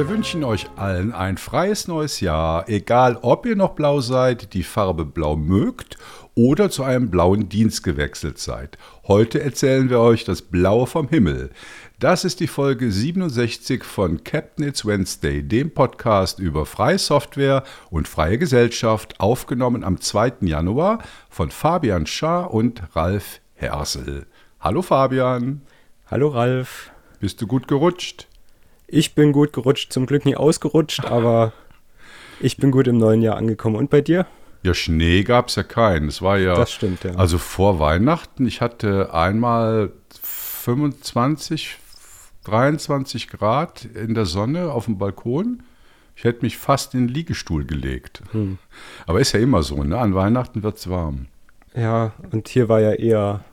Wir wünschen euch allen ein freies neues Jahr, egal ob ihr noch blau seid, die Farbe blau mögt oder zu einem blauen Dienst gewechselt seid. Heute erzählen wir euch das Blaue vom Himmel. Das ist die Folge 67 von Captain It's Wednesday, dem Podcast über freie Software und freie Gesellschaft, aufgenommen am 2. Januar von Fabian Schaar und Ralf Hersel. Hallo Fabian. Hallo Ralf. Bist du gut gerutscht? Ich bin gut gerutscht, zum Glück nie ausgerutscht, aber ich bin gut im neuen Jahr angekommen. Und bei dir? Ja, Schnee gab es ja keinen. Es war ja. Das stimmt, ja. Also vor Weihnachten, ich hatte einmal 25, 23 Grad in der Sonne auf dem Balkon. Ich hätte mich fast in den Liegestuhl gelegt. Hm. Aber ist ja immer so, ne? An Weihnachten wird es warm. Ja, und hier war ja eher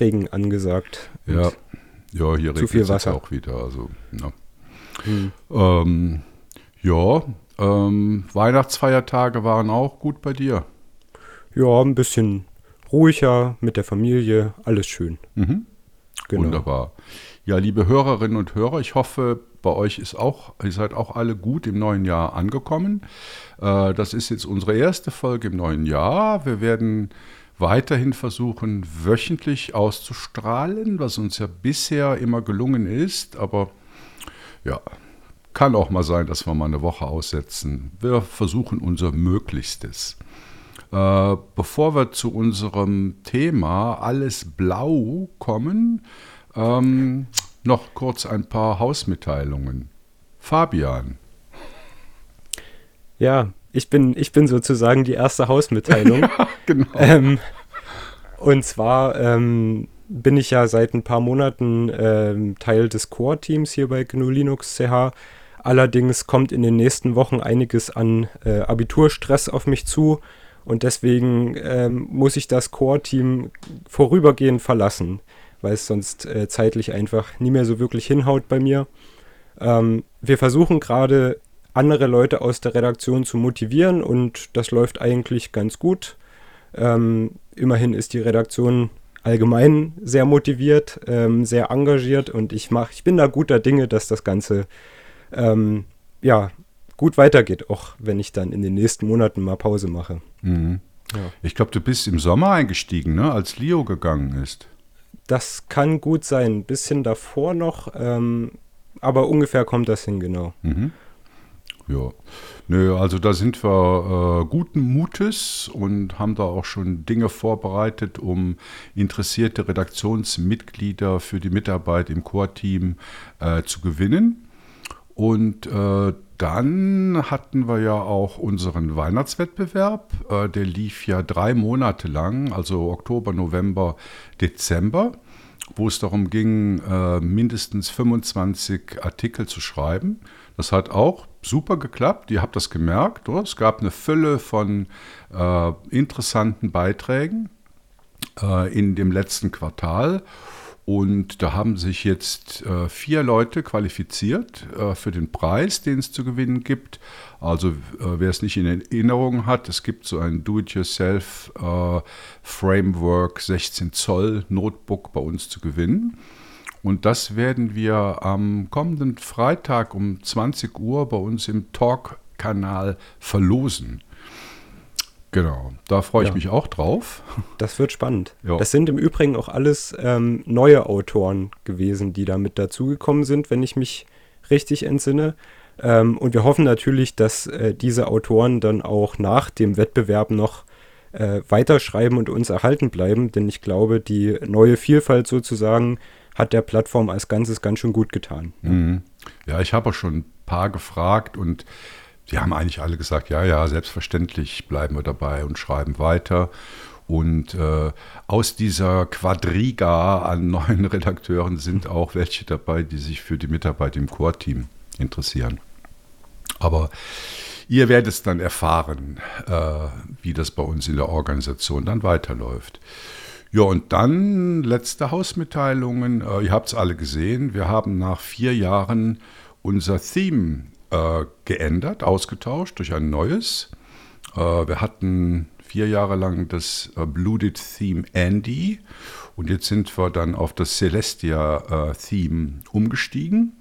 Regen angesagt. Ja, ja hier regnet es auch wieder. Also, ja. Hm. Ähm, ja, ähm, Weihnachtsfeiertage waren auch gut bei dir. Ja, ein bisschen ruhiger mit der Familie, alles schön. Mhm. Genau. Wunderbar. Ja, liebe Hörerinnen und Hörer, ich hoffe, bei euch ist auch, ihr seid auch alle gut im neuen Jahr angekommen. Äh, das ist jetzt unsere erste Folge im neuen Jahr. Wir werden weiterhin versuchen, wöchentlich auszustrahlen, was uns ja bisher immer gelungen ist. Aber ja, kann auch mal sein, dass wir mal eine Woche aussetzen. Wir versuchen unser Möglichstes. Äh, bevor wir zu unserem Thema Alles Blau kommen, ähm, noch kurz ein paar Hausmitteilungen. Fabian. Ja, ich bin, ich bin sozusagen die erste Hausmitteilung. ja, genau. Ähm, und zwar ähm, bin ich ja seit ein paar Monaten ähm, Teil des Core-Teams hier bei GNU Linux CH. Allerdings kommt in den nächsten Wochen einiges an äh, Abiturstress auf mich zu und deswegen ähm, muss ich das Core-Team vorübergehend verlassen, weil es sonst äh, zeitlich einfach nie mehr so wirklich hinhaut bei mir. Ähm, wir versuchen gerade andere Leute aus der Redaktion zu motivieren und das läuft eigentlich ganz gut. Ähm, immerhin ist die Redaktion allgemein sehr motiviert, ähm, sehr engagiert und ich mach, ich bin da guter Dinge, dass das Ganze ähm, ja gut weitergeht, auch wenn ich dann in den nächsten Monaten mal Pause mache. Mhm. Ja. Ich glaube, du bist im Sommer eingestiegen, ne, als Leo gegangen ist. Das kann gut sein, ein bisschen davor noch, ähm, aber ungefähr kommt das hin, genau. Mhm. Ja, nö, also da sind wir äh, guten Mutes und haben da auch schon Dinge vorbereitet, um interessierte Redaktionsmitglieder für die Mitarbeit im Core-Team äh, zu gewinnen. Und äh, dann hatten wir ja auch unseren Weihnachtswettbewerb. Äh, der lief ja drei Monate lang, also Oktober, November, Dezember, wo es darum ging, äh, mindestens 25 Artikel zu schreiben. Das hat auch super geklappt. Ihr habt das gemerkt. Oder? Es gab eine Fülle von äh, interessanten Beiträgen äh, in dem letzten Quartal. Und da haben sich jetzt äh, vier Leute qualifiziert äh, für den Preis, den es zu gewinnen gibt. Also äh, wer es nicht in Erinnerung hat, es gibt so ein Do-it-yourself äh, Framework 16 Zoll Notebook bei uns zu gewinnen. Und das werden wir am kommenden Freitag um 20 Uhr bei uns im Talk-Kanal verlosen. Genau, da freue ich ja. mich auch drauf. Das wird spannend. Ja. Das sind im Übrigen auch alles ähm, neue Autoren gewesen, die da mit dazugekommen sind, wenn ich mich richtig entsinne. Ähm, und wir hoffen natürlich, dass äh, diese Autoren dann auch nach dem Wettbewerb noch äh, weiterschreiben und uns erhalten bleiben, denn ich glaube, die neue Vielfalt sozusagen hat der Plattform als Ganzes ganz schön gut getan. Mhm. Ja, ich habe auch schon ein paar gefragt und die haben eigentlich alle gesagt, ja, ja, selbstverständlich bleiben wir dabei und schreiben weiter. Und äh, aus dieser Quadriga an neuen Redakteuren sind auch welche dabei, die sich für die Mitarbeit im Core-Team interessieren. Aber ihr werdet es dann erfahren, äh, wie das bei uns in der Organisation dann weiterläuft. Ja, und dann letzte Hausmitteilungen. Äh, ihr habt es alle gesehen. Wir haben nach vier Jahren unser Theme äh, geändert, ausgetauscht durch ein neues. Äh, wir hatten vier Jahre lang das äh, Blooded Theme Andy und jetzt sind wir dann auf das Celestia äh, Theme umgestiegen.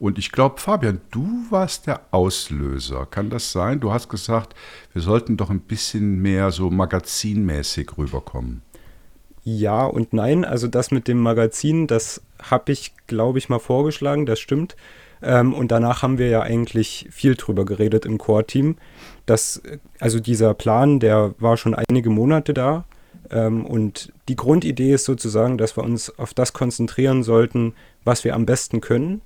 Und ich glaube, Fabian, du warst der Auslöser. Kann das sein? Du hast gesagt, wir sollten doch ein bisschen mehr so magazinmäßig rüberkommen. Ja und nein. Also das mit dem Magazin, das habe ich, glaube ich, mal vorgeschlagen. Das stimmt. Ähm, und danach haben wir ja eigentlich viel drüber geredet im Core-Team. also dieser Plan, der war schon einige Monate da. Ähm, und die Grundidee ist sozusagen, dass wir uns auf das konzentrieren sollten, was wir am besten können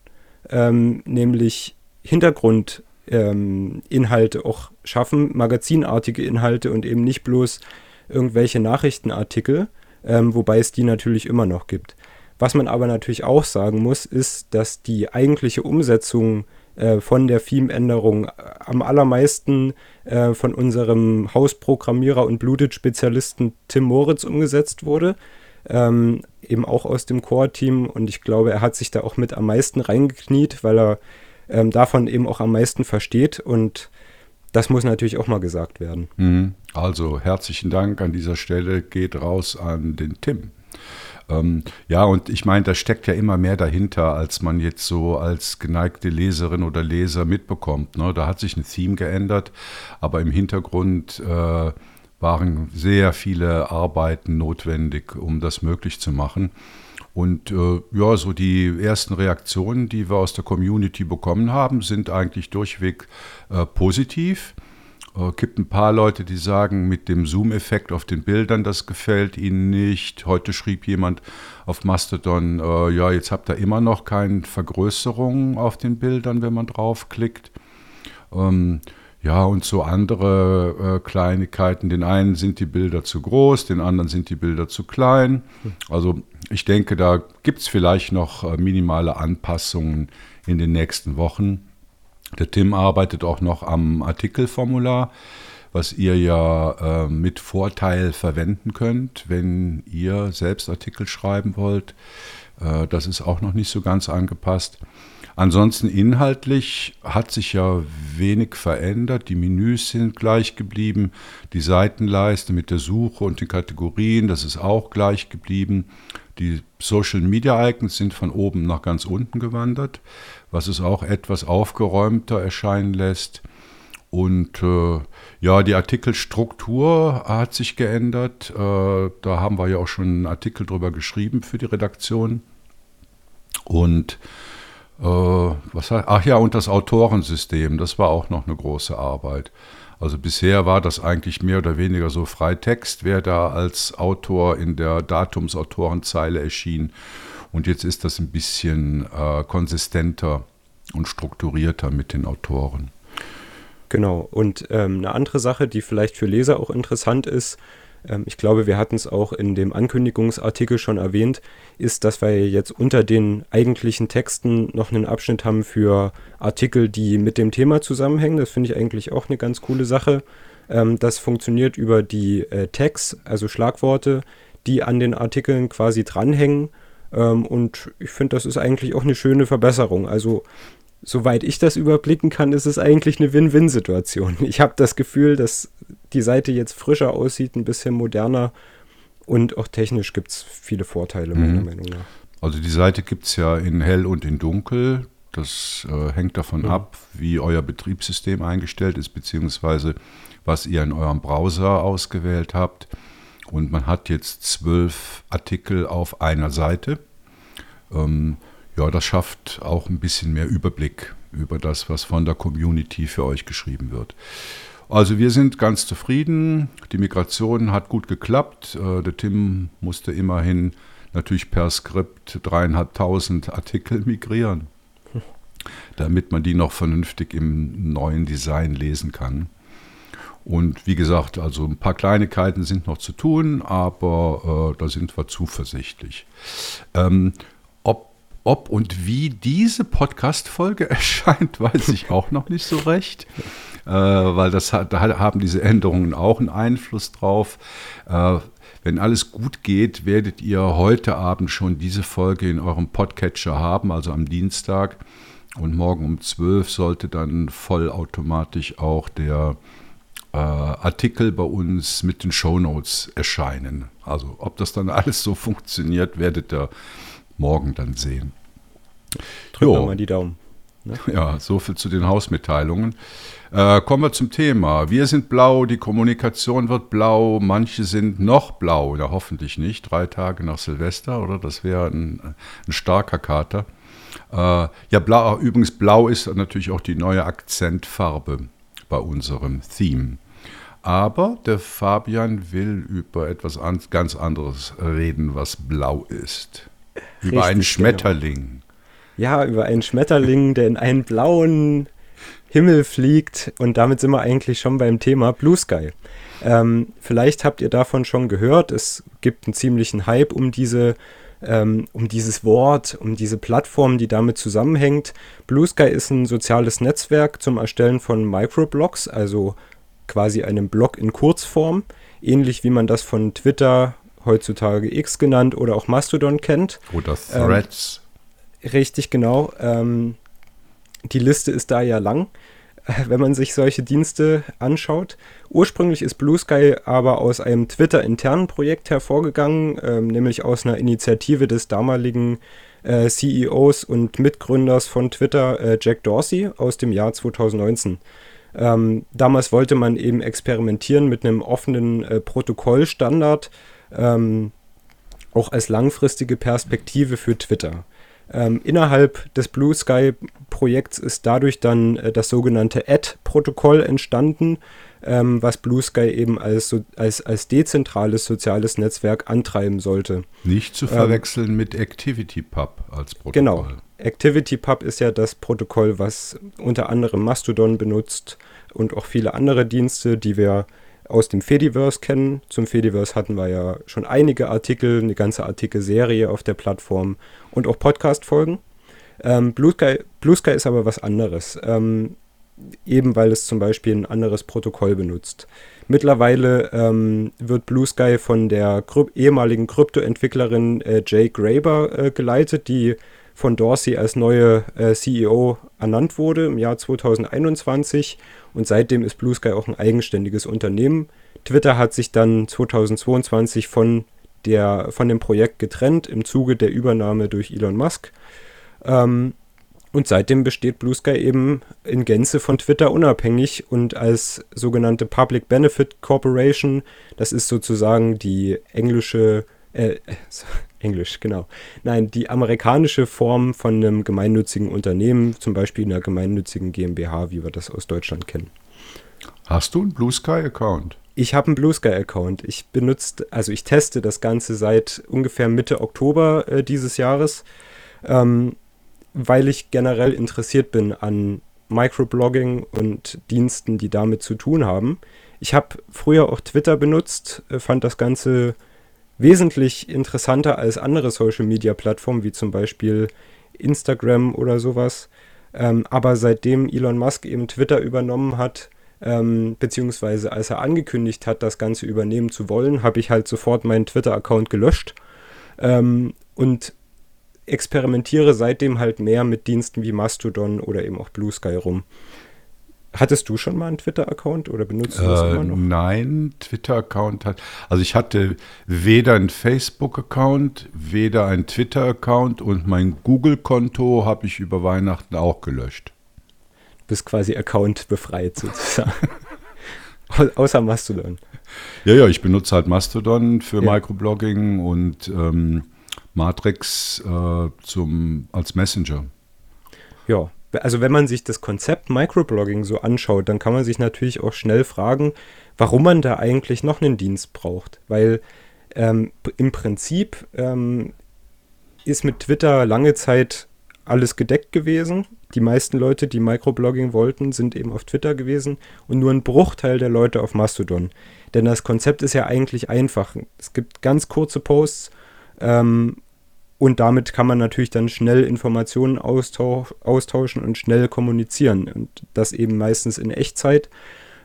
ähm, nämlich Hintergrundinhalte ähm, auch schaffen, magazinartige Inhalte und eben nicht bloß irgendwelche Nachrichtenartikel, ähm, wobei es die natürlich immer noch gibt. Was man aber natürlich auch sagen muss, ist, dass die eigentliche Umsetzung äh, von der Theme-Änderung am allermeisten äh, von unserem Hausprogrammierer und Bluted-Spezialisten Tim Moritz umgesetzt wurde ähm, eben auch aus dem Core-Team und ich glaube, er hat sich da auch mit am meisten reingekniet, weil er ähm, davon eben auch am meisten versteht und das muss natürlich auch mal gesagt werden. Mhm. Also herzlichen Dank an dieser Stelle geht raus an den Tim. Ähm, ja, und ich meine, da steckt ja immer mehr dahinter, als man jetzt so als geneigte Leserin oder Leser mitbekommt. Ne? Da hat sich ein Theme geändert, aber im Hintergrund äh, waren sehr viele Arbeiten notwendig, um das möglich zu machen. Und äh, ja, so die ersten Reaktionen, die wir aus der Community bekommen haben, sind eigentlich durchweg äh, positiv. Äh, gibt ein paar Leute, die sagen, mit dem Zoom-Effekt auf den Bildern, das gefällt ihnen nicht. Heute schrieb jemand auf Mastodon, äh, ja, jetzt habt ihr immer noch keine Vergrößerung auf den Bildern, wenn man draufklickt. Ähm, ja, und so andere äh, Kleinigkeiten. Den einen sind die Bilder zu groß, den anderen sind die Bilder zu klein. Also ich denke, da gibt es vielleicht noch äh, minimale Anpassungen in den nächsten Wochen. Der Tim arbeitet auch noch am Artikelformular, was ihr ja äh, mit Vorteil verwenden könnt, wenn ihr selbst Artikel schreiben wollt. Äh, das ist auch noch nicht so ganz angepasst. Ansonsten inhaltlich hat sich ja wenig verändert. Die Menüs sind gleich geblieben. Die Seitenleiste mit der Suche und den Kategorien, das ist auch gleich geblieben. Die Social Media Icons sind von oben nach ganz unten gewandert, was es auch etwas aufgeräumter erscheinen lässt. Und äh, ja, die Artikelstruktur hat sich geändert. Äh, da haben wir ja auch schon einen Artikel drüber geschrieben für die Redaktion. Und äh, was, ach ja, und das Autorensystem, das war auch noch eine große Arbeit. Also bisher war das eigentlich mehr oder weniger so Freitext, wer da als Autor in der Datumsautorenzeile erschien. Und jetzt ist das ein bisschen äh, konsistenter und strukturierter mit den Autoren. Genau. Und ähm, eine andere Sache, die vielleicht für Leser auch interessant ist, ich glaube, wir hatten es auch in dem Ankündigungsartikel schon erwähnt, ist, dass wir jetzt unter den eigentlichen Texten noch einen Abschnitt haben für Artikel, die mit dem Thema zusammenhängen. Das finde ich eigentlich auch eine ganz coole Sache. Ähm, das funktioniert über die äh, Tags, also Schlagworte, die an den Artikeln quasi dranhängen. Ähm, und ich finde, das ist eigentlich auch eine schöne Verbesserung. Also soweit ich das überblicken kann, ist es eigentlich eine Win-Win-Situation. Ich habe das Gefühl, dass die Seite jetzt frischer aussieht, ein bisschen moderner und auch technisch gibt es viele Vorteile, meiner mhm. Meinung nach. Also die Seite gibt es ja in hell und in dunkel. Das äh, hängt davon mhm. ab, wie euer Betriebssystem eingestellt ist, beziehungsweise was ihr in eurem Browser ausgewählt habt. Und man hat jetzt zwölf Artikel auf einer Seite. Ähm, ja, das schafft auch ein bisschen mehr Überblick über das, was von der Community für euch geschrieben wird. Also wir sind ganz zufrieden. Die Migration hat gut geklappt. Äh, der Tim musste immerhin natürlich per Skript dreieinhalbtausend Artikel migrieren, damit man die noch vernünftig im neuen Design lesen kann. Und wie gesagt, also ein paar Kleinigkeiten sind noch zu tun, aber äh, da sind wir zuversichtlich. Ähm, ob und wie diese Podcast-Folge erscheint, weiß ich auch noch nicht so recht. Äh, weil das hat, da haben diese Änderungen auch einen Einfluss drauf. Äh, wenn alles gut geht, werdet ihr heute Abend schon diese Folge in eurem Podcatcher haben, also am Dienstag. Und morgen um 12 sollte dann vollautomatisch auch der äh, Artikel bei uns mit den Shownotes erscheinen. Also ob das dann alles so funktioniert, werdet ihr morgen dann sehen. Drücken wir mal die Daumen. Ne? Ja, so viel zu den Hausmitteilungen. Äh, kommen wir zum Thema. Wir sind blau, die Kommunikation wird blau, manche sind noch blau, ja hoffentlich nicht, drei Tage nach Silvester, oder? Das wäre ein, ein, starker Kater. Äh, ja, blau, übrigens blau ist natürlich auch die neue Akzentfarbe bei unserem Theme. Aber der Fabian will über etwas an, ganz anderes reden, was blau ist. Richtig, über einen genau. Schmetterling. Genau. Ja, über einen Schmetterling, der in einen blauen Himmel fliegt. Und damit sind wir eigentlich schon beim Thema Blue Sky. Ähm, vielleicht habt ihr davon schon gehört. Es gibt einen ziemlichen Hype um diese ähm, um dieses Wort, um diese Plattform, die damit zusammenhängt. Blue Sky ist ein soziales Netzwerk zum Erstellen von Microblogs, also quasi einem Blog in Kurzform, ähnlich wie man das von Twitter, heutzutage X genannt, oder auch Mastodon kennt. Oder Threads. Ähm, richtig, genau. Ähm, die Liste ist da ja lang, wenn man sich solche Dienste anschaut. Ursprünglich ist Blue Sky aber aus einem Twitter-internen Projekt hervorgegangen, ähm, nämlich aus einer Initiative des damaligen äh, CEOs und Mitgründers von Twitter, äh, Jack Dorsey, aus dem Jahr 2019. Ähm, damals wollte man eben experimentieren mit einem offenen äh, Protokollstandard, ähm, auch als langfristige Perspektive für Twitter. Ähm, innerhalb des Blue Sky Projekts ist dadurch dann äh, das sogenannte Ad-Protokoll entstanden, ähm, was Blue Sky eben als, so, als, als dezentrales soziales Netzwerk antreiben sollte. Nicht zu ähm, verwechseln ähm, mit ActivityPub als Protokoll. Genau. ActivityPub ist ja das Protokoll, was unter anderem Mastodon benutzt und auch viele andere Dienste, die wir aus dem Fediverse kennen. Zum Fediverse hatten wir ja schon einige Artikel, eine ganze Artikelserie auf der Plattform und auch Podcast-Folgen. Ähm, Blue, Sky, Blue Sky ist aber was anderes. Ähm, eben weil es zum Beispiel ein anderes Protokoll benutzt. Mittlerweile ähm, wird Blue Sky von der Kryp ehemaligen Kryptoentwicklerin äh, Jay Graber äh, geleitet, die von Dorsey als neue äh, CEO ernannt wurde im Jahr 2021 und seitdem ist Blue Sky auch ein eigenständiges Unternehmen. Twitter hat sich dann 2022 von, der, von dem Projekt getrennt im Zuge der Übernahme durch Elon Musk. Ähm, und seitdem besteht Blue Sky eben in Gänze von Twitter unabhängig und als sogenannte Public Benefit Corporation, das ist sozusagen die englische, Englisch, genau. Nein, die amerikanische Form von einem gemeinnützigen Unternehmen, zum Beispiel einer gemeinnützigen GmbH, wie wir das aus Deutschland kennen. Hast du einen Blue Sky Account? Ich habe einen Blue Sky Account. Ich benutze, also ich teste das Ganze seit ungefähr Mitte Oktober äh, dieses Jahres, ähm, weil ich generell interessiert bin an Microblogging und Diensten, die damit zu tun haben. Ich habe früher auch Twitter benutzt, äh, fand das Ganze wesentlich interessanter als andere Social-Media-Plattformen, wie zum Beispiel Instagram oder sowas. Ähm, aber seitdem Elon Musk eben Twitter übernommen hat, ähm, beziehungsweise als er angekündigt hat, das Ganze übernehmen zu wollen, habe ich halt sofort meinen Twitter-Account gelöscht ähm, und experimentiere seitdem halt mehr mit Diensten wie Mastodon oder eben auch Blue Sky rum. Hattest du schon mal einen Twitter-Account oder benutzt du das äh, immer noch? Nein, Twitter-Account hat. Also ich hatte weder einen Facebook-Account, weder einen Twitter-Account und mein Google-Konto habe ich über Weihnachten auch gelöscht. Du bist quasi Account befreit sozusagen. Außer Mastodon. Ja, ja, ich benutze halt Mastodon für ja. Microblogging und ähm, Matrix äh, zum, als Messenger. Ja, also wenn man sich das Konzept Microblogging so anschaut, dann kann man sich natürlich auch schnell fragen, warum man da eigentlich noch einen Dienst braucht. Weil ähm, im Prinzip ähm, ist mit Twitter lange Zeit alles gedeckt gewesen. Die meisten Leute, die Microblogging wollten, sind eben auf Twitter gewesen und nur ein Bruchteil der Leute auf Mastodon. Denn das Konzept ist ja eigentlich einfach. Es gibt ganz kurze Posts ähm, und damit kann man natürlich dann schnell Informationen austausch, austauschen und schnell kommunizieren. Und das eben meistens in Echtzeit.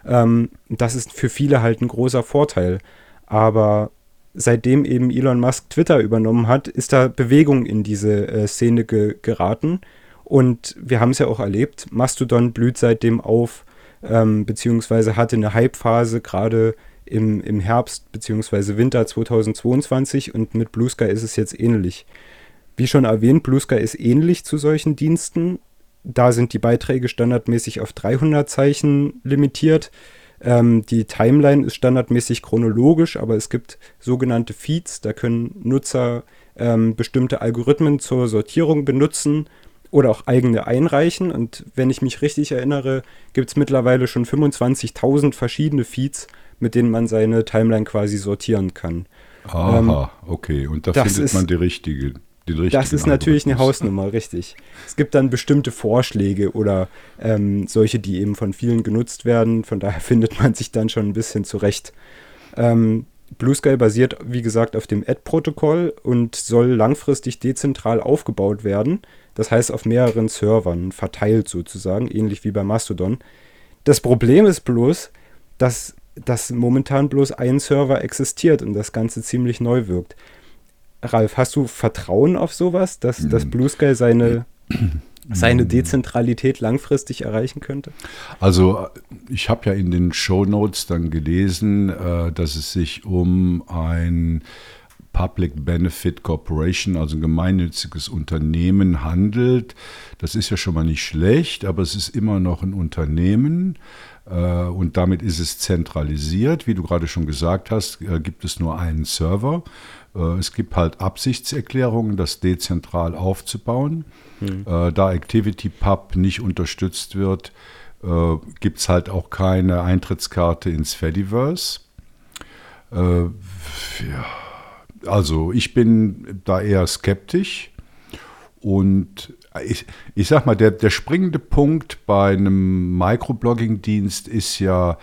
Ähm, das ist für viele halt ein großer Vorteil. Aber seitdem eben Elon Musk Twitter übernommen hat, ist da Bewegung in diese äh, Szene ge geraten. Und wir haben es ja auch erlebt, Mastodon blüht seitdem auf, ähm, beziehungsweise hatte eine Hype-Phase gerade im, im Herbst bzw. Winter 2022 und mit Blue Sky ist es jetzt ähnlich. Wie schon erwähnt, Blue Sky ist ähnlich zu solchen Diensten. da sind die Beiträge standardmäßig auf 300 Zeichen limitiert. Ähm, die Timeline ist standardmäßig chronologisch, aber es gibt sogenannte Feeds. Da können Nutzer ähm, bestimmte Algorithmen zur Sortierung benutzen oder auch eigene einreichen. Und wenn ich mich richtig erinnere, gibt es mittlerweile schon 25.000 verschiedene Feeds, mit denen man seine Timeline quasi sortieren kann. Aha, ähm, okay. Und da findet ist, man die richtige. Das ist natürlich eine Hausnummer, richtig. Es gibt dann bestimmte Vorschläge oder ähm, solche, die eben von vielen genutzt werden. Von daher findet man sich dann schon ein bisschen zurecht. Ähm, Blue Sky basiert, wie gesagt, auf dem Ad-Protokoll und soll langfristig dezentral aufgebaut werden. Das heißt auf mehreren Servern verteilt sozusagen, ähnlich wie bei Mastodon. Das Problem ist bloß, dass, dass momentan bloß ein Server existiert und das Ganze ziemlich neu wirkt. Ralf, hast du Vertrauen auf sowas, dass, mhm. dass Blue Sky seine, seine Dezentralität langfristig erreichen könnte? Also ich habe ja in den Show Notes dann gelesen, äh, dass es sich um ein Public Benefit Corporation, also ein gemeinnütziges Unternehmen handelt. Das ist ja schon mal nicht schlecht, aber es ist immer noch ein Unternehmen und damit ist es zentralisiert. Wie du gerade schon gesagt hast, äh, gibt es nur einen Server. Äh, es gibt halt Absichtserklärungen, das dezentral aufzubauen. Mhm. Da ActivityPub nicht unterstützt wird, gibt es halt auch keine Eintrittskarte ins Fediverse. Ja, also ich bin da eher skeptisch und ich, ich sag mal, der, der springende Punkt bei einem Microblogging-Dienst ist ja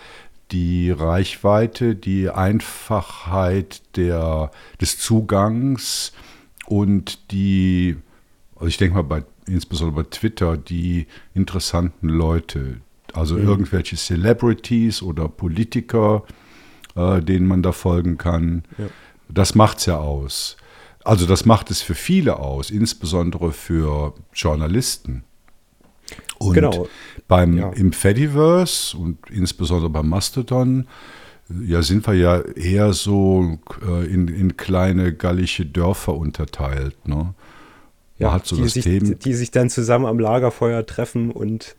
die Reichweite, die Einfachheit der, des Zugangs und die, also ich denke mal bei, insbesondere bei Twitter, die interessanten Leute, also mhm. irgendwelche Celebrities oder Politiker, äh, denen man da folgen kann. Ja. Das macht es ja aus. Also das macht es für viele aus, insbesondere für Journalisten. Und genau. beim, ja. im Fediverse und insbesondere beim Mastodon, ja, sind wir ja eher so äh, in, in kleine gallische Dörfer unterteilt. Ne? ja, so die, sich, die sich dann zusammen am Lagerfeuer treffen und,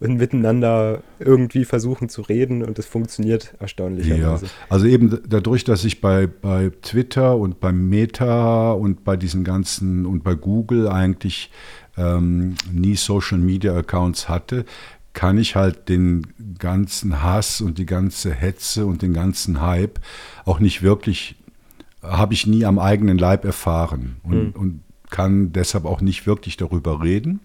und miteinander irgendwie versuchen zu reden und es funktioniert erstaunlicherweise. Ja, also eben dadurch, dass ich bei, bei Twitter und beim Meta und bei diesen ganzen und bei Google eigentlich ähm, nie Social Media Accounts hatte, kann ich halt den ganzen Hass und die ganze Hetze und den ganzen Hype auch nicht wirklich, habe ich nie am eigenen Leib erfahren und, hm. und kann deshalb auch nicht wirklich darüber reden.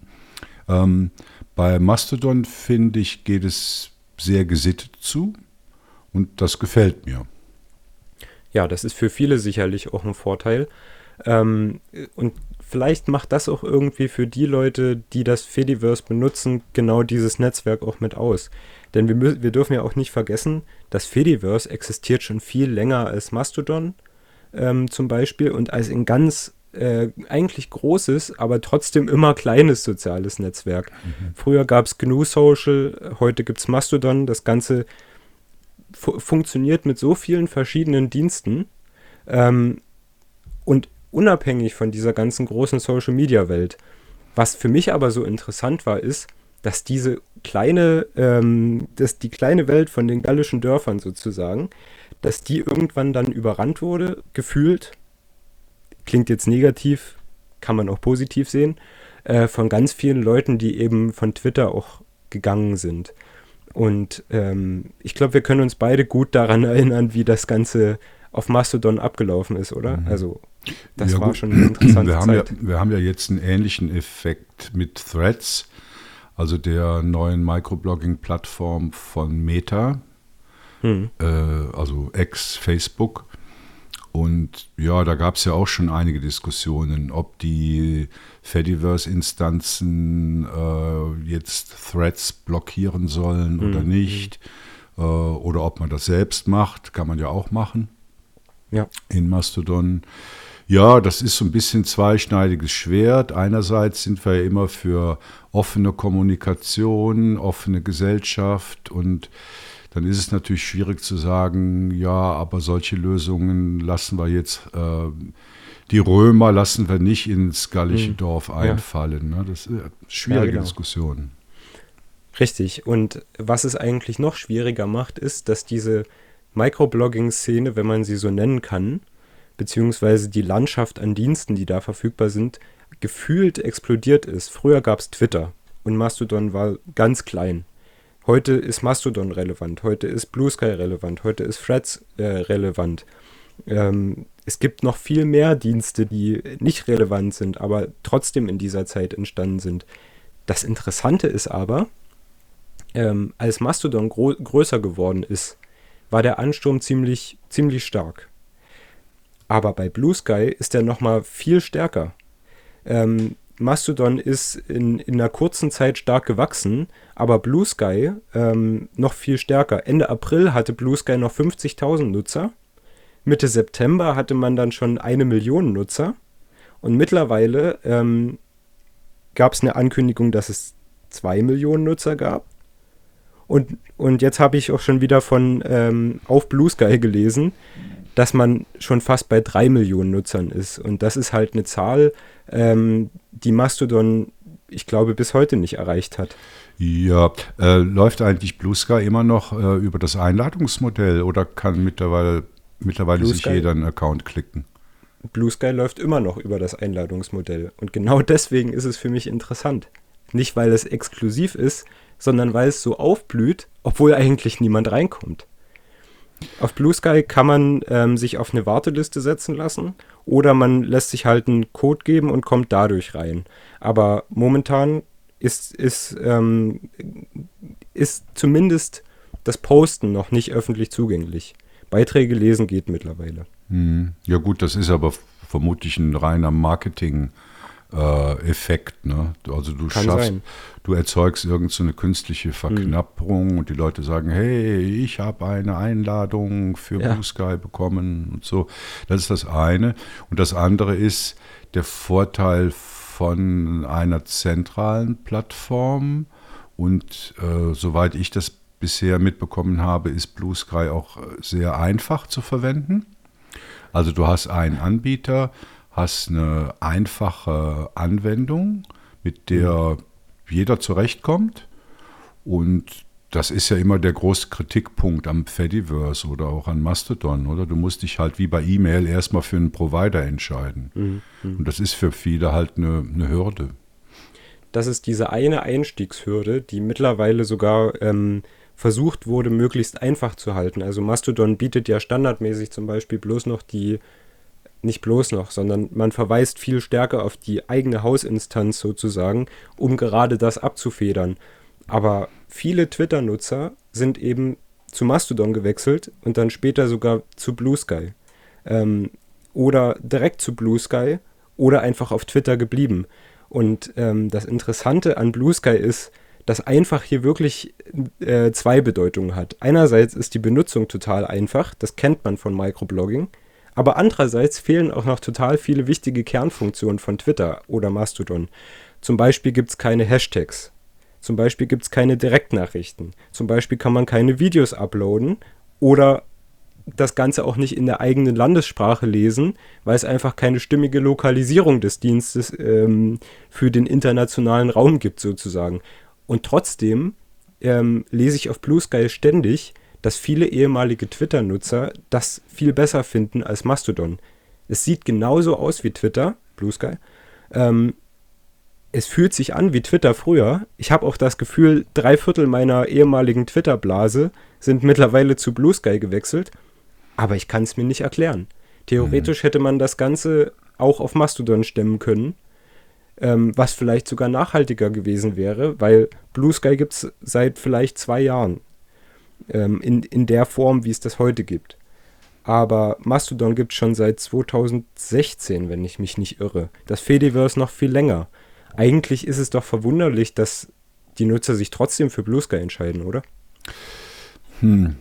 Ähm, bei Mastodon, finde ich, geht es sehr gesittet zu und das gefällt mir. Ja, das ist für viele sicherlich auch ein Vorteil. Ähm, und vielleicht macht das auch irgendwie für die Leute, die das Fediverse benutzen, genau dieses Netzwerk auch mit aus. Denn wir, wir dürfen ja auch nicht vergessen, das Fediverse existiert schon viel länger als Mastodon ähm, zum Beispiel und als ein ganz äh, eigentlich großes, aber trotzdem immer kleines soziales Netzwerk. Mhm. Früher gab es GNU Social, heute gibt es Mastodon. Das Ganze fu funktioniert mit so vielen verschiedenen Diensten. Ähm, und unabhängig von dieser ganzen großen Social-Media-Welt. Was für mich aber so interessant war, ist, dass diese kleine, ähm, dass die kleine Welt von den gallischen Dörfern sozusagen, dass die irgendwann dann überrannt wurde, gefühlt, klingt jetzt negativ, kann man auch positiv sehen, äh, von ganz vielen Leuten, die eben von Twitter auch gegangen sind. Und ähm, ich glaube, wir können uns beide gut daran erinnern, wie das Ganze auf Mastodon abgelaufen ist, oder? Mhm. Also das ja, war gut. schon eine interessante wir haben Zeit. Ja, wir haben ja jetzt einen ähnlichen Effekt mit Threads, also der neuen Microblogging-Plattform von Meta, hm. äh, also ex-Facebook. Und ja, da gab es ja auch schon einige Diskussionen, ob die Fediverse-Instanzen äh, jetzt Threads blockieren sollen mhm. oder nicht. Äh, oder ob man das selbst macht, kann man ja auch machen ja. in Mastodon. Ja, das ist so ein bisschen zweischneidiges Schwert. Einerseits sind wir ja immer für offene Kommunikation, offene Gesellschaft und dann ist es natürlich schwierig zu sagen, ja, aber solche Lösungen lassen wir jetzt äh, die Römer lassen wir nicht ins gallische hm. Dorf einfallen. Ne? Das ist eine schwierige ja, genau. Diskussion. Richtig. Und was es eigentlich noch schwieriger macht, ist, dass diese Microblogging-Szene, wenn man sie so nennen kann, beziehungsweise die Landschaft an Diensten, die da verfügbar sind, gefühlt explodiert ist. Früher gab es Twitter und Mastodon war ganz klein. Heute ist Mastodon relevant, heute ist Blue Sky relevant, heute ist Threads äh, relevant. Ähm, es gibt noch viel mehr Dienste, die nicht relevant sind, aber trotzdem in dieser Zeit entstanden sind. Das Interessante ist aber, ähm, als Mastodon größer geworden ist, war der Ansturm ziemlich, ziemlich stark. Aber bei Blue Sky ist er nochmal viel stärker. Ähm, Mastodon ist in, in einer kurzen Zeit stark gewachsen, aber Blue Sky ähm, noch viel stärker. Ende April hatte Blue Sky noch 50.000 Nutzer. Mitte September hatte man dann schon eine Million Nutzer. Und mittlerweile ähm, gab es eine Ankündigung, dass es zwei Millionen Nutzer gab. Und, und jetzt habe ich auch schon wieder von ähm, auf Blue Sky gelesen, dass man schon fast bei drei Millionen Nutzern ist. Und das ist halt eine Zahl, ähm, die Mastodon, ich glaube, bis heute nicht erreicht hat. Ja, äh, läuft eigentlich Blue Sky immer noch äh, über das Einladungsmodell oder kann mittlerweile, mittlerweile sich Sky, jeder einen Account klicken? Blue Sky läuft immer noch über das Einladungsmodell. Und genau deswegen ist es für mich interessant. Nicht, weil es exklusiv ist, sondern weil es so aufblüht, obwohl eigentlich niemand reinkommt. Auf Blue Sky kann man ähm, sich auf eine Warteliste setzen lassen oder man lässt sich halt einen Code geben und kommt dadurch rein. Aber momentan ist, ist, ähm, ist zumindest das Posten noch nicht öffentlich zugänglich. Beiträge lesen geht mittlerweile. Hm. Ja gut, das ist aber vermutlich ein reiner Marketing- äh, Effekt. Ne? Also du Kann schaffst, sein. du erzeugst irgendeine so künstliche Verknappung hm. und die Leute sagen, hey, ich habe eine Einladung für ja. Blue Sky bekommen und so. Das ist das eine. Und das andere ist der Vorteil von einer zentralen Plattform. Und äh, soweit ich das bisher mitbekommen habe, ist Blue Sky auch sehr einfach zu verwenden. Also du hast einen Anbieter, hast eine einfache Anwendung, mit der jeder zurechtkommt. Und das ist ja immer der große Kritikpunkt am Fediverse oder auch an Mastodon, oder? Du musst dich halt wie bei E-Mail erstmal für einen Provider entscheiden. Mhm. mhm. Und das ist für viele halt eine, eine, Hürde. Das ist diese eine Einstiegshürde, die mittlerweile sogar ähm, versucht wurde, möglichst einfach zu halten. Also Mastodon bietet ja standardmäßig zum Beispiel bloß noch die nicht bloß noch, sondern man verweist viel stärker auf die eigene Hausinstanz sozusagen, um gerade das abzufedern. Aber viele Twitter-Nutzer sind eben zu Mastodon gewechselt und dann später sogar zu Blue Sky. Ähm, oder direkt zu Blue Sky oder einfach auf Twitter geblieben. Und ähm, das Interessante an Blue Sky ist, dass einfach hier wirklich äh, zwei Bedeutungen hat. Einerseits ist die Benutzung total einfach, das kennt man von Microblogging. Aber andererseits fehlen auch noch total viele wichtige Kernfunktionen von Twitter oder Mastodon. Zum Beispiel gibt es keine Hashtags. Zum Beispiel gibt es keine Direktnachrichten. Zum Beispiel kann man keine Videos uploaden oder das Ganze auch nicht in der eigenen Landessprache lesen, weil es einfach keine stimmige Lokalisierung des Dienstes ähm, für den internationalen Raum gibt, sozusagen. Und trotzdem ähm, lese ich auf Blue Sky ständig, dass viele ehemalige Twitter-Nutzer das viel besser finden als Mastodon. Es sieht genauso aus wie Twitter, Blue Sky. Ähm, es fühlt sich an wie Twitter früher. Ich habe auch das Gefühl, drei Viertel meiner ehemaligen Twitter-Blase sind mittlerweile zu Blue Sky gewechselt. Aber ich kann es mir nicht erklären. Theoretisch mhm. hätte man das Ganze auch auf Mastodon stemmen können, ähm, was vielleicht sogar nachhaltiger gewesen wäre, weil Blue Sky gibt es seit vielleicht zwei Jahren ähm, in, in der Form, wie es das heute gibt. Aber Mastodon gibt es schon seit 2016, wenn ich mich nicht irre. Das Fediverse noch viel länger. Eigentlich ist es doch verwunderlich, dass die Nutzer sich trotzdem für Blue Sky entscheiden, oder? Hm.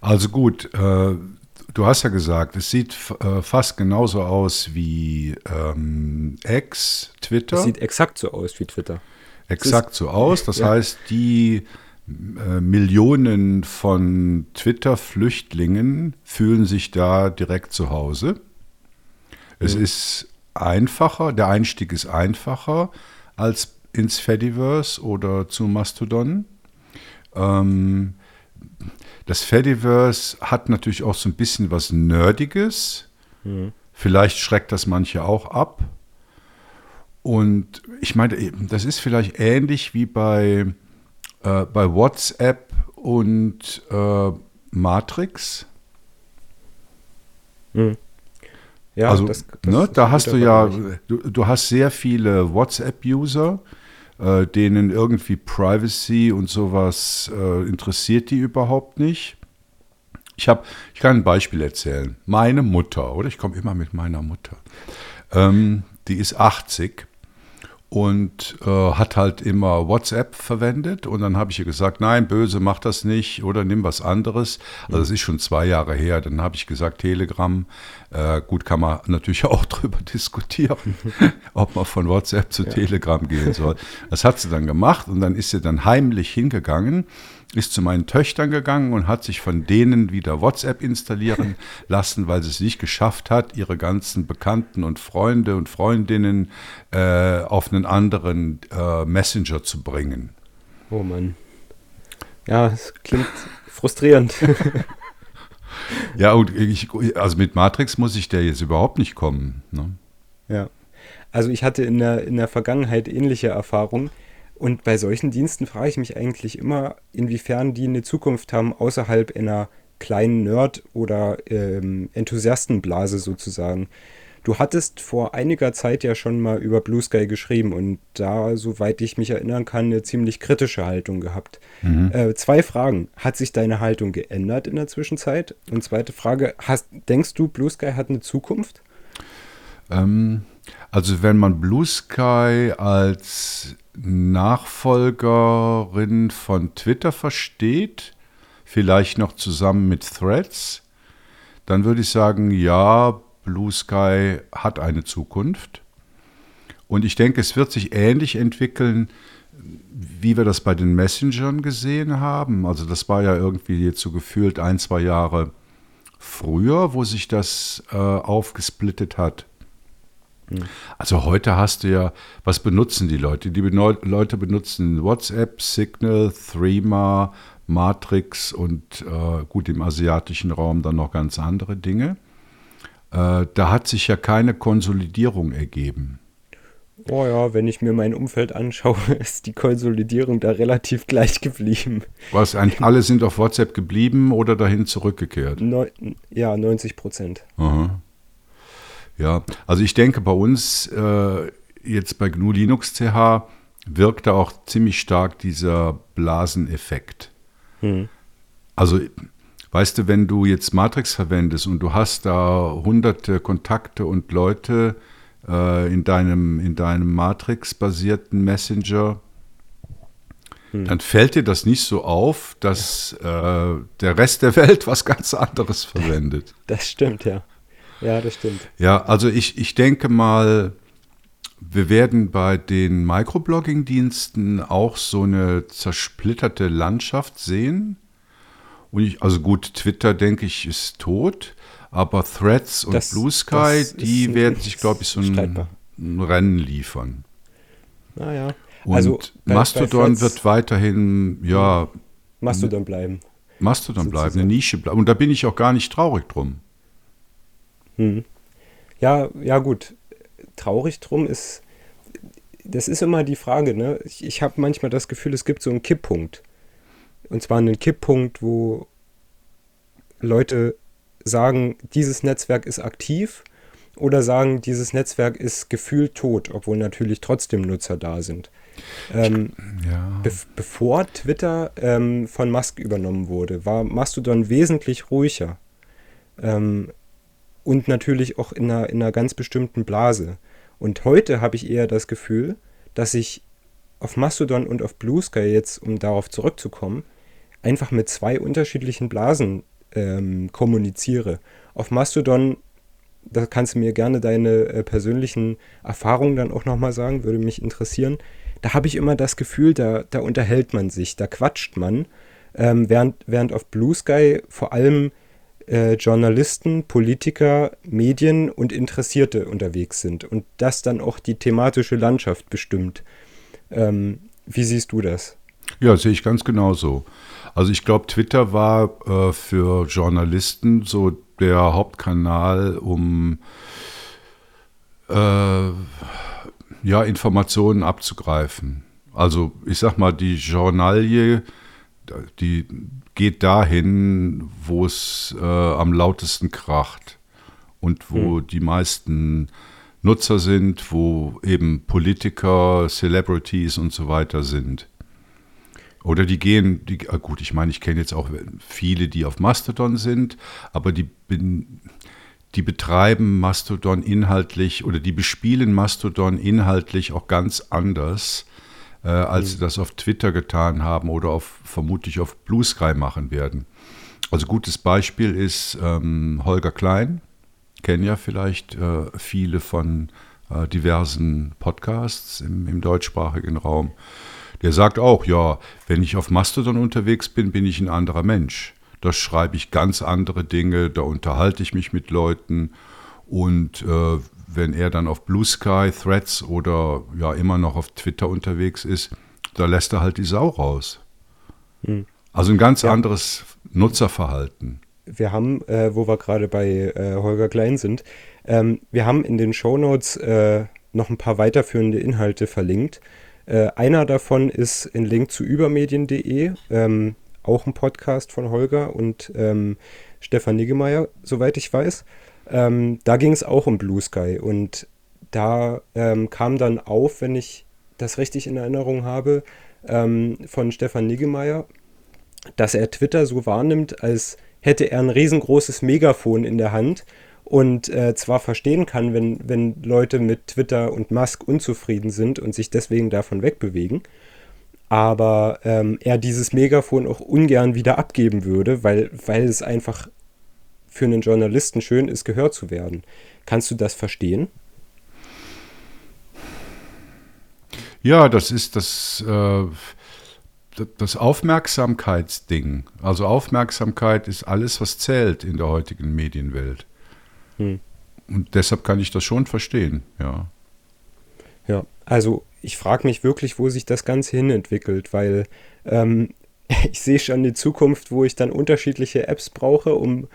Also gut, äh, du hast ja gesagt, es sieht äh, fast genauso aus wie ähm, X, Twitter. Es sieht exakt so aus wie Twitter. Exakt so aus. Das ja. heißt, die Millionen von Twitter-Flüchtlingen fühlen sich da direkt zu Hause. Es mhm. ist einfacher, der Einstieg ist einfacher als ins Fediverse oder zu Mastodon. Ähm, das Fediverse hat natürlich auch so ein bisschen was Nerdiges. Mhm. Vielleicht schreckt das manche auch ab. Und ich meine, das ist vielleicht ähnlich wie bei, äh, bei WhatsApp und äh, Matrix. Mhm. Ja, also, das, das ne, da hast du ja, du, du, hast sehr viele WhatsApp-User, äh, denen irgendwie Privacy und sowas äh, interessiert die überhaupt nicht. Ich, hab, ich kann ein Beispiel erzählen. Meine Mutter, oder ich komme immer mit meiner Mutter, ähm, die ist 80 und äh, hat halt immer WhatsApp verwendet. Und dann habe ich ihr gesagt, nein, böse, mach das nicht oder nimm was anderes. Also das ist schon zwei Jahre her. Dann habe ich gesagt, Telegram. Äh, gut, kann man natürlich auch drüber diskutieren, ob man von WhatsApp zu ja. Telegram gehen soll. Das hat sie dann gemacht und dann ist sie dann heimlich hingegangen ist zu meinen Töchtern gegangen und hat sich von denen wieder WhatsApp installieren lassen, weil sie es nicht geschafft hat, ihre ganzen Bekannten und Freunde und Freundinnen äh, auf einen anderen äh, Messenger zu bringen. Oh Mann. Ja, es klingt frustrierend. ja, und ich, also mit Matrix muss ich der jetzt überhaupt nicht kommen. Ne? Ja. Also ich hatte in der, in der Vergangenheit ähnliche Erfahrungen. Und bei solchen Diensten frage ich mich eigentlich immer, inwiefern die eine Zukunft haben außerhalb einer kleinen Nerd- oder ähm, Enthusiastenblase sozusagen. Du hattest vor einiger Zeit ja schon mal über Blue Sky geschrieben und da, soweit ich mich erinnern kann, eine ziemlich kritische Haltung gehabt. Mhm. Äh, zwei Fragen. Hat sich deine Haltung geändert in der Zwischenzeit? Und zweite Frage, hast, denkst du, Blue Sky hat eine Zukunft? Ähm, also wenn man Blue Sky als Nachfolgerin von Twitter versteht, vielleicht noch zusammen mit Threads, dann würde ich sagen, ja, Blue Sky hat eine Zukunft. Und ich denke, es wird sich ähnlich entwickeln, wie wir das bei den Messengern gesehen haben. Also das war ja irgendwie jetzt so gefühlt ein, zwei Jahre früher, wo sich das äh, aufgesplittet hat. Also heute hast du ja, was benutzen die Leute? Die Leute benutzen WhatsApp, Signal, Threema, Matrix und äh, gut im asiatischen Raum dann noch ganz andere Dinge. Äh, da hat sich ja keine Konsolidierung ergeben. Oh ja, wenn ich mir mein Umfeld anschaue, ist die Konsolidierung da relativ gleich geblieben. Was, eigentlich alle sind auf WhatsApp geblieben oder dahin zurückgekehrt? Neu, ja, 90 Prozent. Aha. Ja, also ich denke, bei uns äh, jetzt bei GNU Linux CH wirkt da auch ziemlich stark dieser Blaseneffekt. Hm. Also, weißt du, wenn du jetzt Matrix verwendest und du hast da hunderte Kontakte und Leute äh, in deinem, in deinem Matrix-basierten Messenger, hm. dann fällt dir das nicht so auf, dass äh, der Rest der Welt was ganz anderes verwendet. Das stimmt, ja. Ja, das stimmt. Ja, also ich, ich denke mal, wir werden bei den Microblogging-Diensten auch so eine zersplitterte Landschaft sehen. Und ich, also gut, Twitter, denke ich, ist tot, aber Threads und das, Blue Sky, die werden sich, glaube ich, so ein, ein, Rennen liefern. Naja. Und also bei, Mastodon bei wird weiterhin, ja. Mastodon bleiben. Mastodon bleiben, eine Nische bleiben. Und da bin ich auch gar nicht traurig drum. Hm. Ja, ja gut. Traurig drum ist, das ist immer die Frage, ne? Ich, ich habe manchmal das Gefühl, es gibt so einen Kipppunkt. Und zwar einen Kipppunkt, wo Leute sagen, dieses Netzwerk ist aktiv oder sagen, dieses Netzwerk ist gefühlt tot, obwohl natürlich trotzdem Nutzer da sind. Ähm, ja. be bevor Twitter ähm, von Musk übernommen wurde, war Mastodon wesentlich ruhiger. Ähm, und natürlich auch in einer, in einer ganz bestimmten Blase. Und heute habe ich eher das Gefühl, dass ich auf Mastodon und auf Blue Sky jetzt, um darauf zurückzukommen, einfach mit zwei unterschiedlichen Blasen ähm, kommuniziere. Auf Mastodon, da kannst du mir gerne deine äh, persönlichen Erfahrungen dann auch nochmal sagen, würde mich interessieren. Da habe ich immer das Gefühl, da, da unterhält man sich, da quatscht man, ähm, während, während auf Blue Sky vor allem äh, Journalisten, Politiker, Medien und Interessierte unterwegs sind und das dann auch die thematische Landschaft bestimmt. Ähm, wie siehst du das? Ja, sehe ich ganz genauso. Also ich glaube, Twitter war äh, für Journalisten so der Hauptkanal, um äh, ja, Informationen abzugreifen. Also ich sag mal, die Journalie, die geht dahin, wo es äh, am lautesten kracht und wo hm. die meisten Nutzer sind, wo eben Politiker, Celebrities und so weiter sind. Oder die gehen, die, ah gut, ich meine, ich kenne jetzt auch viele, die auf Mastodon sind, aber die, die betreiben Mastodon inhaltlich oder die bespielen Mastodon inhaltlich auch ganz anders, äh, als mhm. sie das auf Twitter getan haben oder auf, vermutlich auf Blue Sky machen werden. Also gutes Beispiel ist ähm, Holger Klein, kennen ja vielleicht äh, viele von äh, diversen Podcasts im, im deutschsprachigen Raum. Der sagt auch, ja, wenn ich auf Mastodon unterwegs bin, bin ich ein anderer Mensch. Da schreibe ich ganz andere Dinge, da unterhalte ich mich mit Leuten und äh, wenn er dann auf Blue Sky, Threads oder ja immer noch auf Twitter unterwegs ist, da lässt er halt die Sau raus. Hm. Also ein ganz ja. anderes Nutzerverhalten. Wir haben, äh, wo wir gerade bei äh, Holger Klein sind, ähm, wir haben in den Shownotes äh, noch ein paar weiterführende Inhalte verlinkt. Äh, einer davon ist ein Link zu übermedien.de, ähm, auch ein Podcast von Holger und ähm, Stefan Niggemeier, soweit ich weiß. Ähm, da ging es auch um Blue Sky und da ähm, kam dann auf, wenn ich das richtig in Erinnerung habe, ähm, von Stefan Niggemeier, dass er Twitter so wahrnimmt, als hätte er ein riesengroßes Megafon in der Hand und äh, zwar verstehen kann, wenn, wenn Leute mit Twitter und Musk unzufrieden sind und sich deswegen davon wegbewegen, aber ähm, er dieses Megafon auch ungern wieder abgeben würde, weil, weil es einfach für einen Journalisten schön ist, gehört zu werden. Kannst du das verstehen? Ja, das ist das, äh, das Aufmerksamkeitsding. Also Aufmerksamkeit ist alles, was zählt in der heutigen Medienwelt. Hm. Und deshalb kann ich das schon verstehen, ja. Ja, also ich frage mich wirklich, wo sich das Ganze hin entwickelt, weil ähm, ich sehe schon die Zukunft, wo ich dann unterschiedliche Apps brauche, um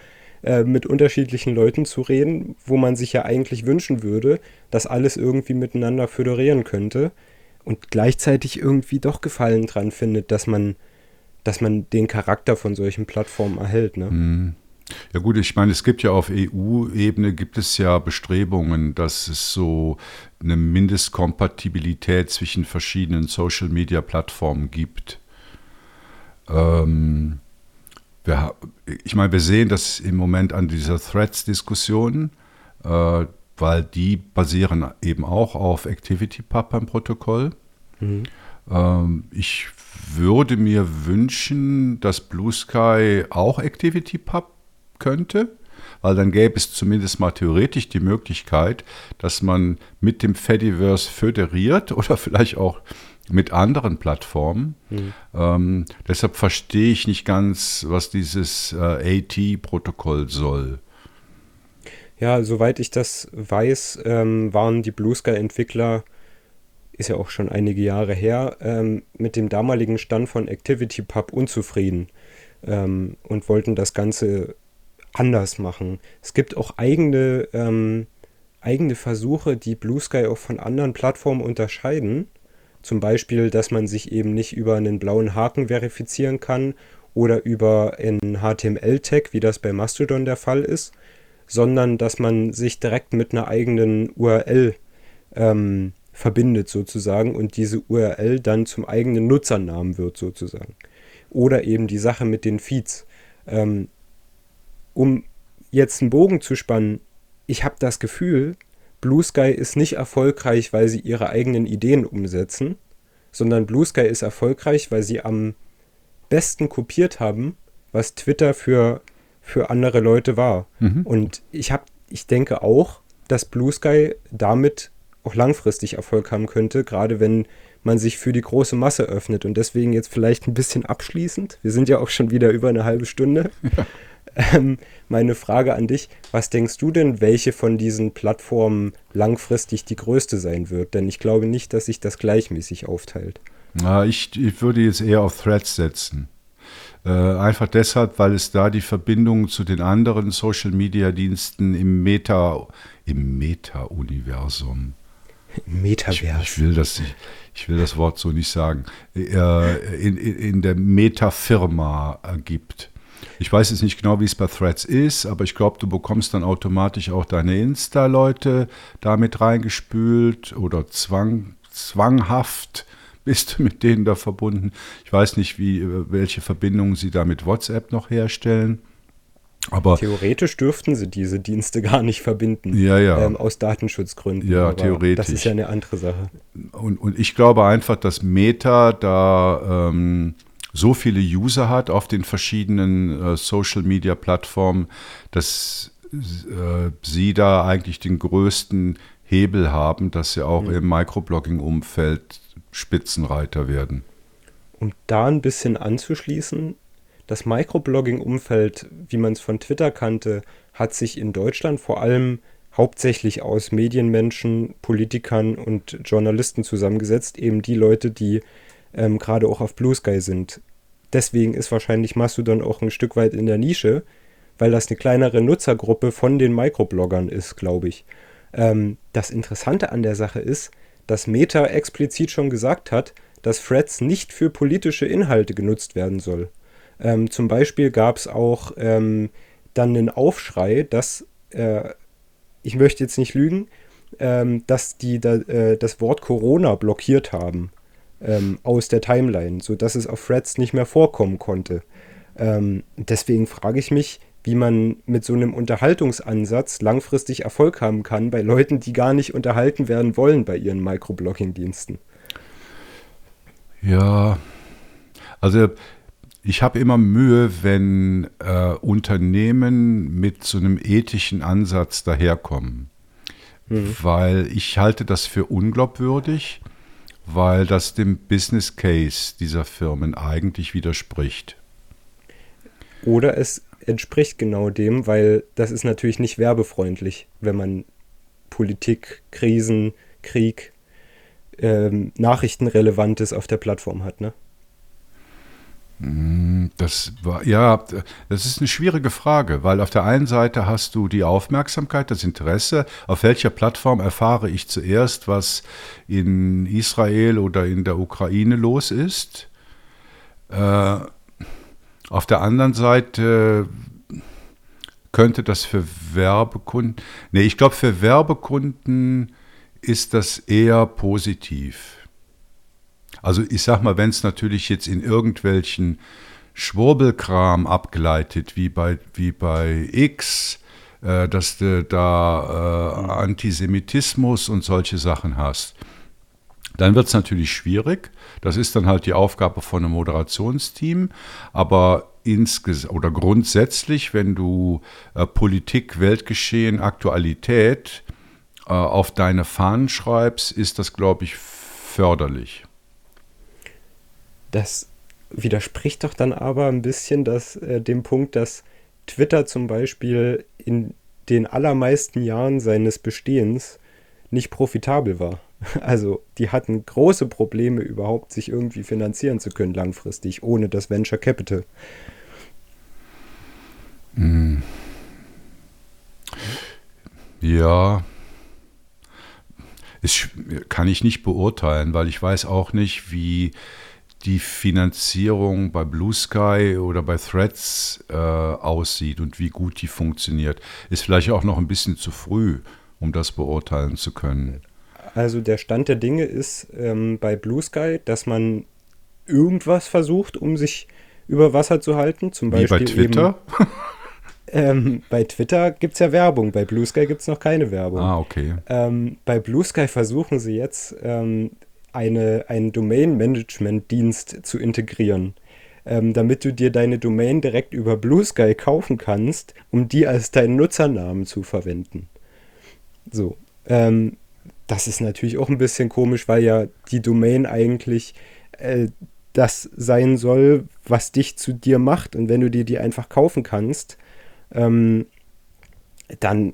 äh, mit unterschiedlichen Leuten zu reden, wo man sich ja eigentlich wünschen würde, dass alles irgendwie miteinander föderieren könnte und gleichzeitig irgendwie doch Gefallen dran findet, dass man, dass man den Charakter von solchen Plattformen erhält. Ne? Mhm. Ja gut, ich meine, es gibt ja auf EU-Ebene gibt es ja Bestrebungen, dass es so eine Mindestkompatibilität zwischen verschiedenen Social-Media-Plattformen gibt. Ähm, wir, ich meine, wir sehen das im Moment an dieser Threads-Diskussion, äh, weil die basieren eben auch auf ActivityPub beim Protokoll. Mhm. Ähm, ich würde mir wünschen, dass Blue Sky auch ActivityPub könnte, weil dann gäbe es zumindest mal theoretisch die Möglichkeit, dass man mit dem Fediverse föderiert oder vielleicht auch mit anderen Plattformen. Mhm. Ähm, deshalb verstehe ich nicht ganz, was dieses äh, AT-Protokoll soll. Ja, soweit ich das weiß, ähm, waren die Blue Sky-Entwickler, ist ja auch schon einige Jahre her, ähm, mit dem damaligen Stand von ActivityPub unzufrieden ähm, und wollten das Ganze anders machen. Es gibt auch eigene, ähm, eigene Versuche, die Blue Sky auch von anderen Plattformen unterscheiden. Zum Beispiel, dass man sich eben nicht über einen blauen Haken verifizieren kann oder über einen HTML-Tag, wie das bei Mastodon der Fall ist, sondern dass man sich direkt mit einer eigenen URL ähm, verbindet sozusagen und diese URL dann zum eigenen Nutzernamen wird sozusagen. Oder eben die Sache mit den Feeds. Ähm, um jetzt einen Bogen zu spannen, ich habe das Gefühl, Blue Sky ist nicht erfolgreich, weil sie ihre eigenen Ideen umsetzen, sondern Blue Sky ist erfolgreich, weil sie am besten kopiert haben, was Twitter für, für andere Leute war. Mhm. Und ich, hab, ich denke auch, dass Blue Sky damit auch langfristig Erfolg haben könnte, gerade wenn man sich für die große Masse öffnet. Und deswegen jetzt vielleicht ein bisschen abschließend, wir sind ja auch schon wieder über eine halbe Stunde. Ähm, meine Frage an dich, was denkst du denn, welche von diesen Plattformen langfristig die größte sein wird? Denn ich glaube nicht, dass sich das gleichmäßig aufteilt. Na, ich, ich würde jetzt eher auf Threads setzen. Äh, einfach deshalb, weil es da die Verbindung zu den anderen Social-Media-Diensten im Meta, im Meta-Universum. Metaverse. Ich, ich, will das, ich, ich, will das Wort so nicht sagen. Äh, in, in, in der Meta-Firma gibt. Ich weiß jetzt nicht genau, wie es bei Threads ist, aber ich glaube, du bekommst dann automatisch auch deine Insta-Leute damit reingespült oder zwang, zwanghaft bist du mit denen da verbunden. Ich weiß nicht, wie, welche Verbindungen sie da mit WhatsApp noch herstellen. Aber theoretisch dürften sie diese Dienste gar nicht verbinden. Ja, ja. Ähm, aus Datenschutzgründen. Ja, theoretisch. Das ist ja eine andere Sache. Und, und ich glaube einfach, dass Meta da ähm, so viele User hat auf den verschiedenen äh, Social-Media-Plattformen, dass äh, sie da eigentlich den größten Hebel haben, dass sie auch mhm. im Microblogging-Umfeld Spitzenreiter werden. Um da ein bisschen anzuschließen, das Microblogging-Umfeld, wie man es von Twitter kannte, hat sich in Deutschland vor allem hauptsächlich aus Medienmenschen, Politikern und Journalisten zusammengesetzt, eben die Leute, die ähm, gerade auch auf Blue Sky sind. Deswegen ist wahrscheinlich Mastodon auch ein Stück weit in der Nische, weil das eine kleinere Nutzergruppe von den Microbloggern ist, glaube ich. Ähm, das Interessante an der Sache ist, dass Meta explizit schon gesagt hat, dass Threads nicht für politische Inhalte genutzt werden soll. Ähm, zum Beispiel gab es auch ähm, dann einen Aufschrei, dass, äh, ich möchte jetzt nicht lügen, ähm, dass die da, äh, das Wort Corona blockiert haben ähm, aus der Timeline, sodass es auf Threads nicht mehr vorkommen konnte. Ähm, deswegen frage ich mich, wie man mit so einem Unterhaltungsansatz langfristig Erfolg haben kann bei Leuten, die gar nicht unterhalten werden wollen bei ihren Microblogging-Diensten. Ja, also ich habe immer Mühe, wenn äh, Unternehmen mit so einem ethischen Ansatz daherkommen, mhm. weil ich halte das für unglaubwürdig weil das dem Business Case dieser Firmen eigentlich widerspricht. Oder es entspricht genau dem, weil das ist natürlich nicht werbefreundlich, wenn man Politik, Krisen, Krieg, ähm, Nachrichtenrelevantes auf der Plattform hat, ne? Mm, das war, ja, das ist eine schwierige Frage, weil auf der einen Seite hast du die Aufmerksamkeit, das Interesse, auf welcher Plattform erfahre ich zuerst, was in Israel oder in der Ukraine los ist. Äh, auf der anderen Seite könnte das für Werbekunden, nee, ich glaube, für Werbekunden ist das eher positiv also ich sag mal, wenn es natürlich jetzt in irgendwelchen Schwurbelkram abgleitet, wie bei, wie bei X, äh, dass du da äh, Antisemitismus und solche Sachen hast, dann wird es natürlich schwierig. Das ist dann halt die Aufgabe von einem Moderationsteam. Aber insges oder grundsätzlich, wenn du äh, Politik, Weltgeschehen, Aktualität äh, auf deine Fahnen schreibst, ist das, glaube ich, förderlich. Das widerspricht doch dann aber ein bisschen dass, äh, dem Punkt, dass Twitter zum Beispiel in den allermeisten Jahren seines Bestehens nicht profitabel war. Also die hatten große Probleme überhaupt, sich irgendwie finanzieren zu können langfristig, ohne das Venture Capital. Hm. Ja, das kann ich nicht beurteilen, weil ich weiß auch nicht, wie die Finanzierung bei Blue Sky oder bei Threads äh, aussieht und wie gut die funktioniert. Ist vielleicht auch noch ein bisschen zu früh, um das beurteilen zu können. Also der Stand der Dinge ist ähm, bei Blue Sky, dass man irgendwas versucht, um sich über Wasser zu halten. Zum Beispiel wie bei Twitter? Eben, ähm, bei Twitter gibt es ja Werbung, bei Blue Sky gibt es noch keine Werbung. Ah, okay. Ähm, bei Blue Sky versuchen sie jetzt ähm, eine, einen Domain-Management-Dienst zu integrieren, ähm, damit du dir deine Domain direkt über Blue Sky kaufen kannst, um die als deinen Nutzernamen zu verwenden. So, ähm, das ist natürlich auch ein bisschen komisch, weil ja die Domain eigentlich äh, das sein soll, was dich zu dir macht. Und wenn du dir die einfach kaufen kannst, ähm, dann,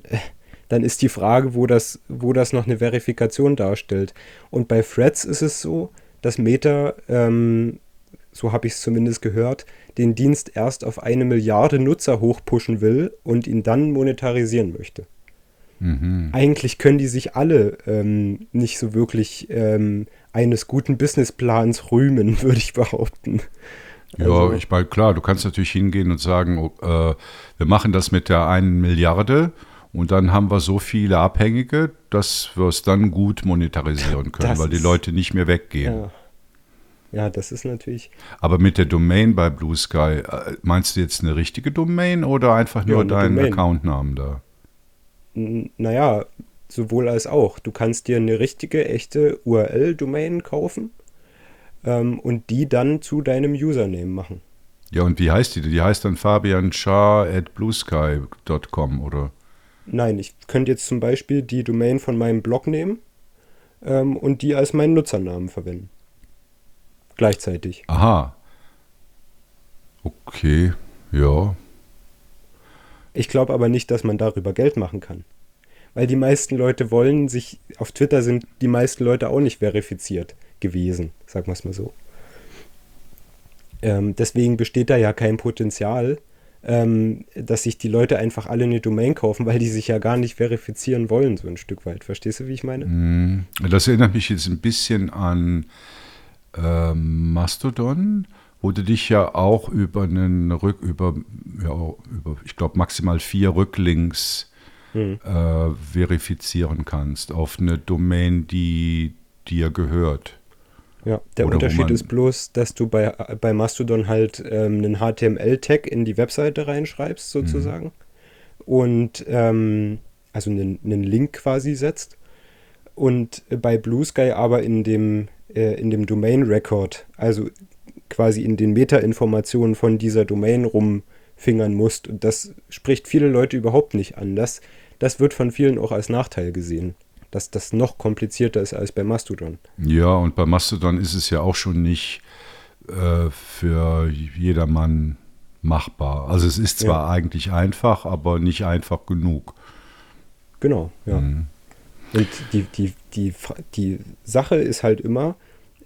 dann ist die Frage, wo das, wo das noch eine Verifikation darstellt. Und bei Threads ist es so, dass Meta, ähm, so habe ich es zumindest gehört, den Dienst erst auf eine Milliarde Nutzer hochpushen will und ihn dann monetarisieren möchte. Mhm. Eigentlich können die sich alle ähm, nicht so wirklich ähm, eines guten Businessplans rühmen, würde ich behaupten. Also, ja, ich meine, klar, du kannst natürlich hingehen und sagen, äh, wir machen das mit der einen Milliarde und dann haben wir so viele Abhängige, dass wir es dann gut monetarisieren können, das weil die Leute nicht mehr weggehen. Ja. Ja, das ist natürlich. Aber mit der Domain bei Blue Sky, äh, meinst du jetzt eine richtige Domain oder einfach nur ja, deinen Accountnamen da? Naja, sowohl als auch. Du kannst dir eine richtige, echte URL-Domain kaufen ähm, und die dann zu deinem Username machen. Ja, und wie heißt die? Die heißt dann Fabian at bluesky.com, oder? Nein, ich könnte jetzt zum Beispiel die Domain von meinem Blog nehmen ähm, und die als meinen Nutzernamen verwenden gleichzeitig. Aha. Okay, ja. Ich glaube aber nicht, dass man darüber Geld machen kann. Weil die meisten Leute wollen sich, auf Twitter sind die meisten Leute auch nicht verifiziert gewesen, sagen wir es mal so. Ähm, deswegen besteht da ja kein Potenzial, ähm, dass sich die Leute einfach alle eine Domain kaufen, weil die sich ja gar nicht verifizieren wollen, so ein Stück weit. Verstehst du, wie ich meine? Mm, das erinnert mich jetzt ein bisschen an äh, Mastodon, wo du dich ja auch über einen Rück, über, ja, über ich glaube, maximal vier Rücklinks hm. äh, verifizieren kannst auf eine Domain, die dir gehört. Ja, der Oder Unterschied ist bloß, dass du bei, bei Mastodon halt ähm, einen HTML-Tag in die Webseite reinschreibst, sozusagen. Mhm. Und ähm, also einen, einen Link quasi setzt. Und bei Blue Sky aber in dem äh, in dem Domain Record, also quasi in den Meta-Informationen von dieser Domain rumfingern musst. Und das spricht viele Leute überhaupt nicht an. Das, das wird von vielen auch als Nachteil gesehen dass das noch komplizierter ist als bei Mastodon. Ja, und bei Mastodon ist es ja auch schon nicht äh, für jedermann machbar. Also es ist zwar ja. eigentlich einfach, aber nicht einfach genug. Genau, ja. Mhm. Und die, die, die, die Sache ist halt immer,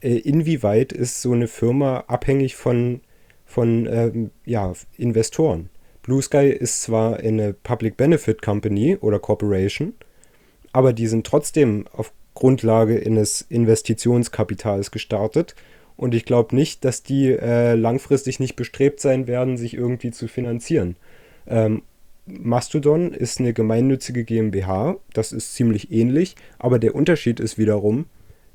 äh, inwieweit ist so eine Firma abhängig von, von ähm, ja, Investoren. Blue Sky ist zwar eine Public Benefit Company oder Corporation, aber die sind trotzdem auf Grundlage eines Investitionskapitals gestartet. Und ich glaube nicht, dass die äh, langfristig nicht bestrebt sein werden, sich irgendwie zu finanzieren. Ähm, Mastodon ist eine gemeinnützige GmbH, das ist ziemlich ähnlich, aber der Unterschied ist wiederum,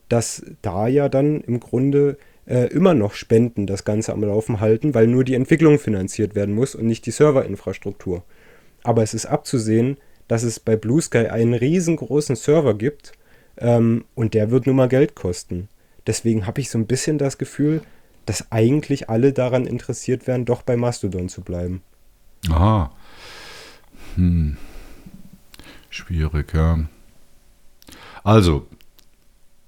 dass da ja dann im Grunde äh, immer noch Spenden das Ganze am Laufen halten, weil nur die Entwicklung finanziert werden muss und nicht die Serverinfrastruktur. Aber es ist abzusehen, dass es bei Blue Sky einen riesengroßen Server gibt ähm, und der wird nun mal Geld kosten. Deswegen habe ich so ein bisschen das Gefühl, dass eigentlich alle daran interessiert wären, doch bei Mastodon zu bleiben. Aha. Hm. Schwierig, ja. Also,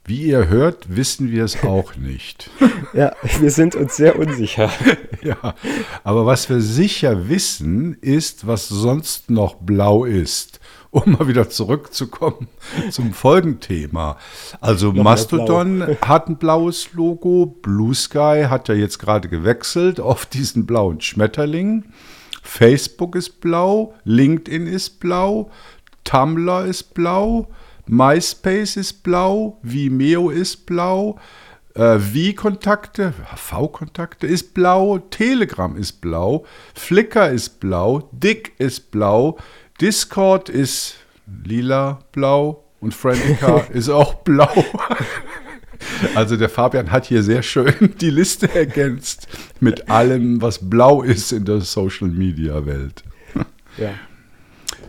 wie ihr hört, wissen wir es auch nicht. ja, wir sind uns sehr unsicher. ja, aber was wir sicher wissen, ist, was sonst noch blau ist. Um mal wieder zurückzukommen zum Folgenthema. Also noch Mastodon hat ein blaues Logo, Blue Sky hat ja jetzt gerade gewechselt auf diesen blauen Schmetterling. Facebook ist blau, LinkedIn ist blau, Tumblr ist blau, MySpace ist blau, Vimeo ist blau, äh, V-Kontakte, V-Kontakte ist blau, Telegram ist blau, Flickr ist blau, Dick ist blau, Discord ist lila, blau und Friendica ist auch blau. Also der Fabian hat hier sehr schön die Liste ergänzt mit allem, was blau ist in der Social Media Welt. Ja.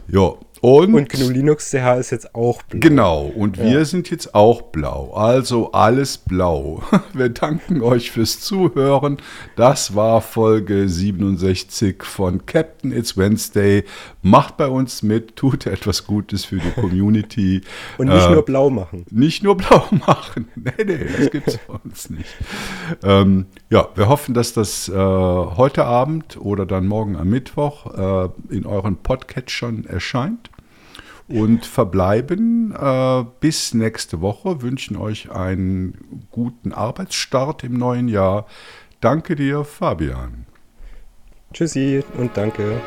Ja, Und, und GNU Linux CH ist jetzt auch blau. Genau, und wir sind jetzt auch blau. Also alles blau. Wir danken euch fürs Zuhören. Das war Folge 67 von Captain It's Wednesday. Macht bei uns mit, tut etwas Gutes für die Community. und nicht äh, nur blau machen. Nicht nur blau machen. Nee, nee, das gibt es bei uns nicht. Ähm, ja, wir hoffen, dass das äh, heute Abend oder dann morgen am Mittwoch äh, in euren Podcatchern erscheint und verbleiben äh, bis nächste Woche. Wünschen euch einen guten Arbeitsstart im neuen Jahr. Danke dir, Fabian. Tschüssi und danke.